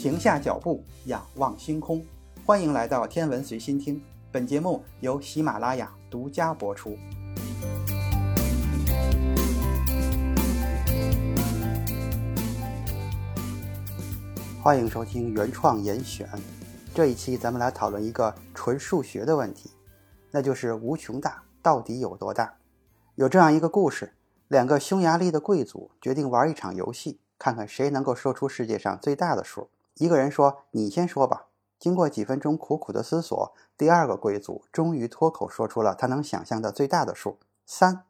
停下脚步，仰望星空。欢迎来到天文随心听，本节目由喜马拉雅独家播出。欢迎收听原创严选。这一期咱们来讨论一个纯数学的问题，那就是无穷大到底有多大？有这样一个故事：两个匈牙利的贵族决定玩一场游戏，看看谁能够说出世界上最大的数。一个人说：“你先说吧。”经过几分钟苦苦的思索，第二个贵族终于脱口说出了他能想象的最大的数——三。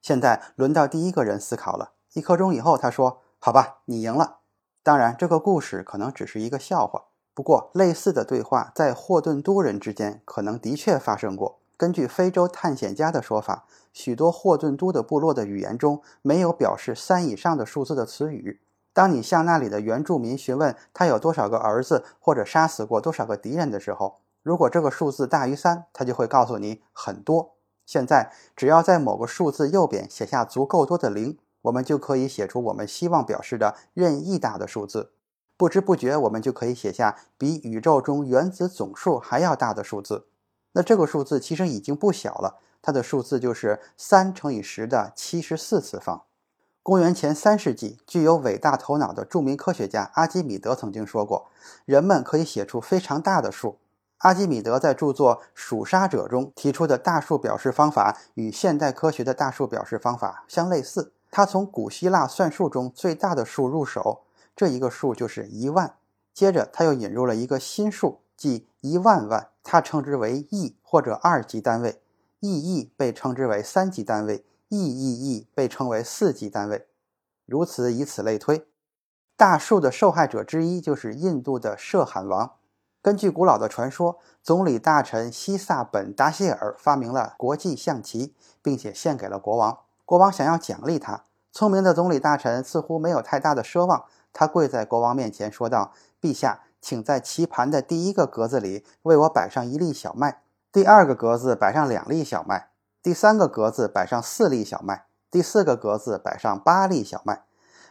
现在轮到第一个人思考了。一刻钟以后，他说：“好吧，你赢了。”当然，这个故事可能只是一个笑话。不过，类似的对话在霍顿都人之间可能的确发生过。根据非洲探险家的说法，许多霍顿都的部落的语言中没有表示三以上的数字的词语。当你向那里的原住民询问他有多少个儿子或者杀死过多少个敌人的时候，如果这个数字大于三，他就会告诉你很多。现在，只要在某个数字右边写下足够多的零，我们就可以写出我们希望表示的任意大的数字。不知不觉，我们就可以写下比宇宙中原子总数还要大的数字。那这个数字其实已经不小了，它的数字就是三乘以十的七十四次方。公元前三世纪，具有伟大头脑的著名科学家阿基米德曾经说过：“人们可以写出非常大的数。”阿基米德在著作《数沙者》中提出的大数表示方法与现代科学的大数表示方法相类似。他从古希腊算术中最大的数入手，这一个数就是一万。接着，他又引入了一个新数，即一万万，他称之为亿或者二级单位。亿亿被称之为三级单位。亿亿亿被称为四级单位，如此以此类推。大数的受害者之一就是印度的设罕王。根据古老的传说，总理大臣西萨本达希尔发明了国际象棋，并且献给了国王。国王想要奖励他，聪明的总理大臣似乎没有太大的奢望。他跪在国王面前说道：“陛下，请在棋盘的第一个格子里为我摆上一粒小麦，第二个格子摆上两粒小麦。”第三个格子摆上四粒小麦，第四个格子摆上八粒小麦，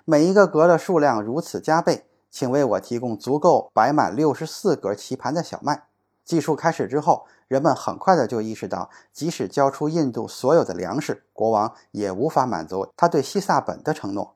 每一个格的数量如此加倍，请为我提供足够摆满六十四格棋盘的小麦。计数开始之后，人们很快的就意识到，即使交出印度所有的粮食，国王也无法满足他对西萨本的承诺。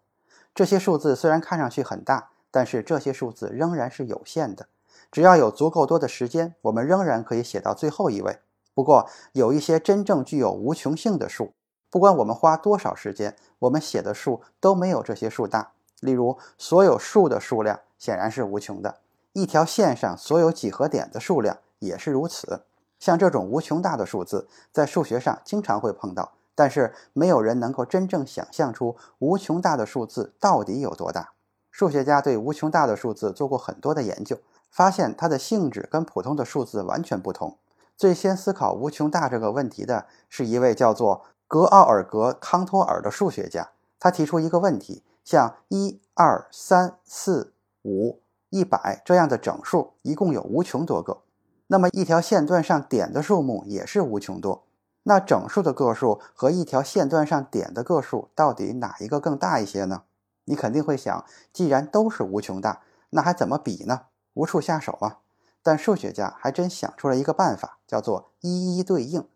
这些数字虽然看上去很大，但是这些数字仍然是有限的。只要有足够多的时间，我们仍然可以写到最后一位。不过，有一些真正具有无穷性的数，不管我们花多少时间，我们写的数都没有这些数大。例如，所有数的数量显然是无穷的，一条线上所有几何点的数量也是如此。像这种无穷大的数字，在数学上经常会碰到，但是没有人能够真正想象出无穷大的数字到底有多大。数学家对无穷大的数字做过很多的研究，发现它的性质跟普通的数字完全不同。最先思考无穷大这个问题的是一位叫做格奥尔格·康托尔的数学家。他提出一个问题：像一、二、三、四、五、一百这样的整数，一共有无穷多个。那么，一条线段上点的数目也是无穷多。那整数的个数和一条线段上点的个数，到底哪一个更大一些呢？你肯定会想，既然都是无穷大，那还怎么比呢？无处下手啊！但数学家还真想出了一个办法，叫做一一对应。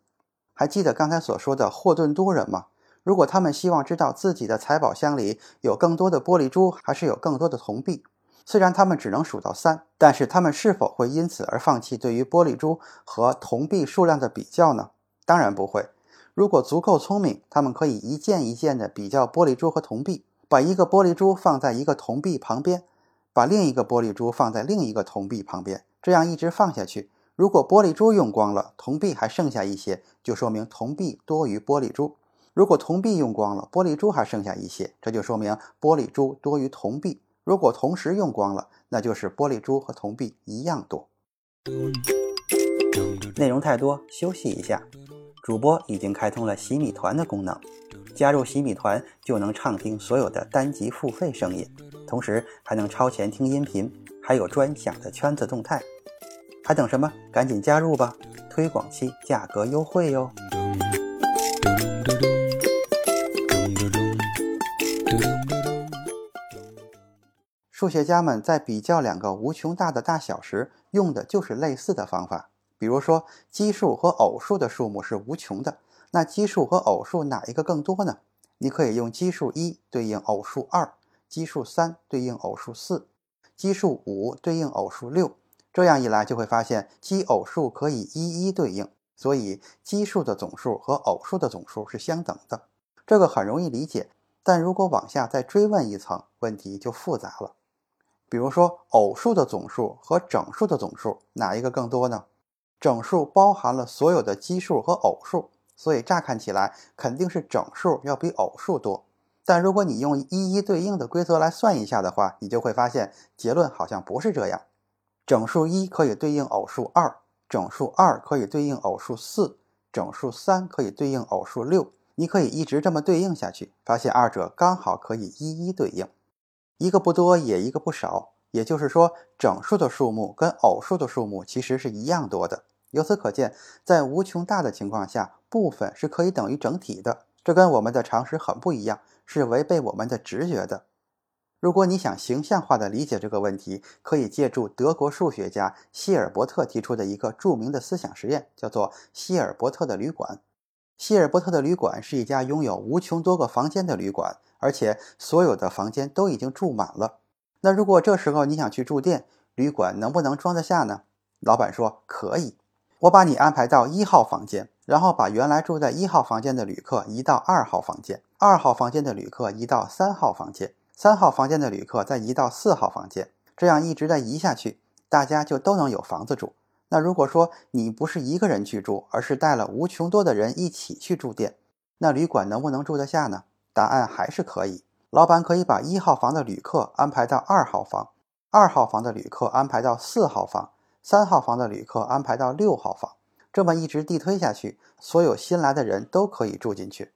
还记得刚才所说的霍顿都人吗？如果他们希望知道自己的财宝箱里有更多的玻璃珠，还是有更多的铜币，虽然他们只能数到三，但是他们是否会因此而放弃对于玻璃珠和铜币数量的比较呢？当然不会。如果足够聪明，他们可以一件一件的比较玻璃珠和铜币，把一个玻璃珠放在一个铜币旁边，把另一个玻璃珠放在另一个铜币旁边。这样一直放下去，如果玻璃珠用光了，铜币还剩下一些，就说明铜币多于玻璃珠；如果铜币用光了，玻璃珠还剩下一些，这就说明玻璃珠多于铜币；如果同时用光了，那就是玻璃珠和铜币一样多。内容太多，休息一下。主播已经开通了洗米团的功能，加入洗米团就能畅听所有的单集付费声音，同时还能超前听音频。还有专享的圈子动态，还等什么？赶紧加入吧！推广期价格优惠哟。数学家们在比较两个无穷大的大小时，用的就是类似的方法。比如说，奇数和偶数的数目是无穷的，那奇数和偶数哪一个更多呢？你可以用奇数一对应偶数二，奇数三对应偶数四，奇数五对应偶数六。这样一来，就会发现奇偶数可以一一对应，所以奇数的总数和偶数的总数是相等的。这个很容易理解，但如果往下再追问一层，问题就复杂了。比如说，偶数的总数和整数的总数哪一个更多呢？整数包含了所有的奇数和偶数，所以乍看起来肯定是整数要比偶数多。但如果你用一一对应的规则来算一下的话，你就会发现结论好像不是这样。整数一可以对应偶数二，整数二可以对应偶数四，整数三可以对应偶数六。你可以一直这么对应下去，发现二者刚好可以一一对应，一个不多也一个不少。也就是说，整数的数目跟偶数的数目其实是一样多的。由此可见，在无穷大的情况下，部分是可以等于整体的。这跟我们的常识很不一样，是违背我们的直觉的。如果你想形象化的理解这个问题，可以借助德国数学家希尔伯特提出的一个著名的思想实验，叫做希尔伯特的旅馆。希尔伯特的旅馆是一家拥有无穷多个房间的旅馆，而且所有的房间都已经住满了。那如果这时候你想去住店，旅馆能不能装得下呢？老板说可以，我把你安排到一号房间，然后把原来住在一号房间的旅客移到二号房间，二号房间的旅客移到三号房间。三号房间的旅客再移到四号房间，这样一直在移下去，大家就都能有房子住。那如果说你不是一个人去住，而是带了无穷多的人一起去住店，那旅馆能不能住得下呢？答案还是可以。老板可以把一号房的旅客安排到二号房，二号房的旅客安排到四号房，三号房的旅客安排到六号房，这么一直递推下去，所有新来的人都可以住进去。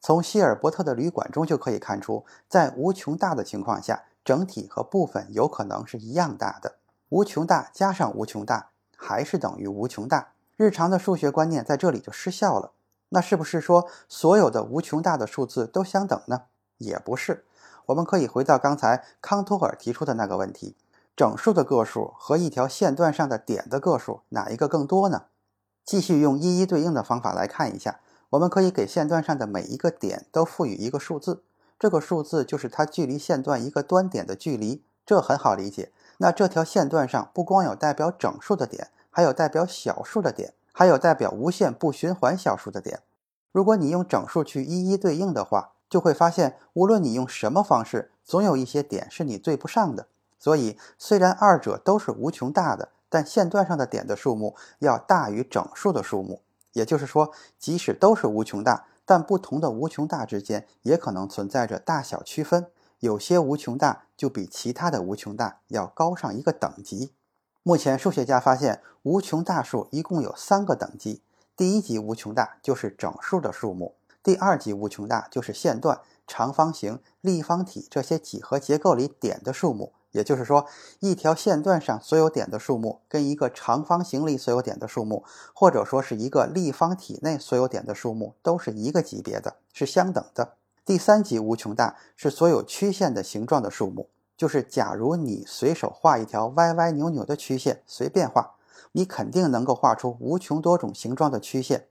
从希尔伯特的旅馆中就可以看出，在无穷大的情况下，整体和部分有可能是一样大的。无穷大加上无穷大还是等于无穷大。日常的数学观念在这里就失效了。那是不是说所有的无穷大的数字都相等呢？也不是。我们可以回到刚才康托尔提出的那个问题：整数的个数和一条线段上的点的个数哪一个更多呢？继续用一一对应的方法来看一下。我们可以给线段上的每一个点都赋予一个数字，这个数字就是它距离线段一个端点的距离，这很好理解。那这条线段上不光有代表整数的点，还有代表小数的点，还有代表无限不循环小数的点。如果你用整数去一一对应的话，就会发现，无论你用什么方式，总有一些点是你对不上的。所以，虽然二者都是无穷大的，但线段上的点的数目要大于整数的数目。也就是说，即使都是无穷大，但不同的无穷大之间也可能存在着大小区分。有些无穷大就比其他的无穷大要高上一个等级。目前，数学家发现无穷大数一共有三个等级。第一级无穷大就是整数的数目，第二级无穷大就是线段、长方形、立方体这些几何结构里点的数目。也就是说，一条线段上所有点的数目，跟一个长方形里所有点的数目，或者说是一个立方体内所有点的数目，都是一个级别的，是相等的。第三级无穷大是所有曲线的形状的数目，就是假如你随手画一条歪歪扭扭的曲线，随便画，你肯定能够画出无穷多种形状的曲线。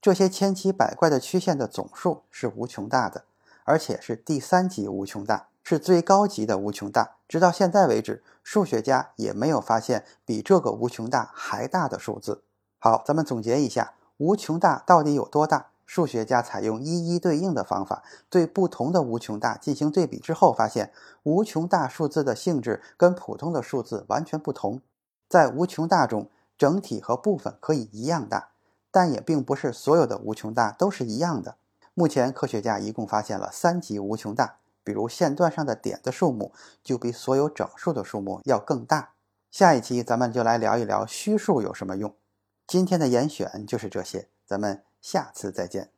这些千奇百怪的曲线的总数是无穷大的，而且是第三级无穷大。是最高级的无穷大，直到现在为止，数学家也没有发现比这个无穷大还大的数字。好，咱们总结一下，无穷大到底有多大？数学家采用一一对应的方法，对不同的无穷大进行对比之后，发现无穷大数字的性质跟普通的数字完全不同。在无穷大中，整体和部分可以一样大，但也并不是所有的无穷大都是一样的。目前，科学家一共发现了三级无穷大。比如线段上的点的数目就比所有整数的数目要更大。下一期咱们就来聊一聊虚数有什么用。今天的严选就是这些，咱们下次再见。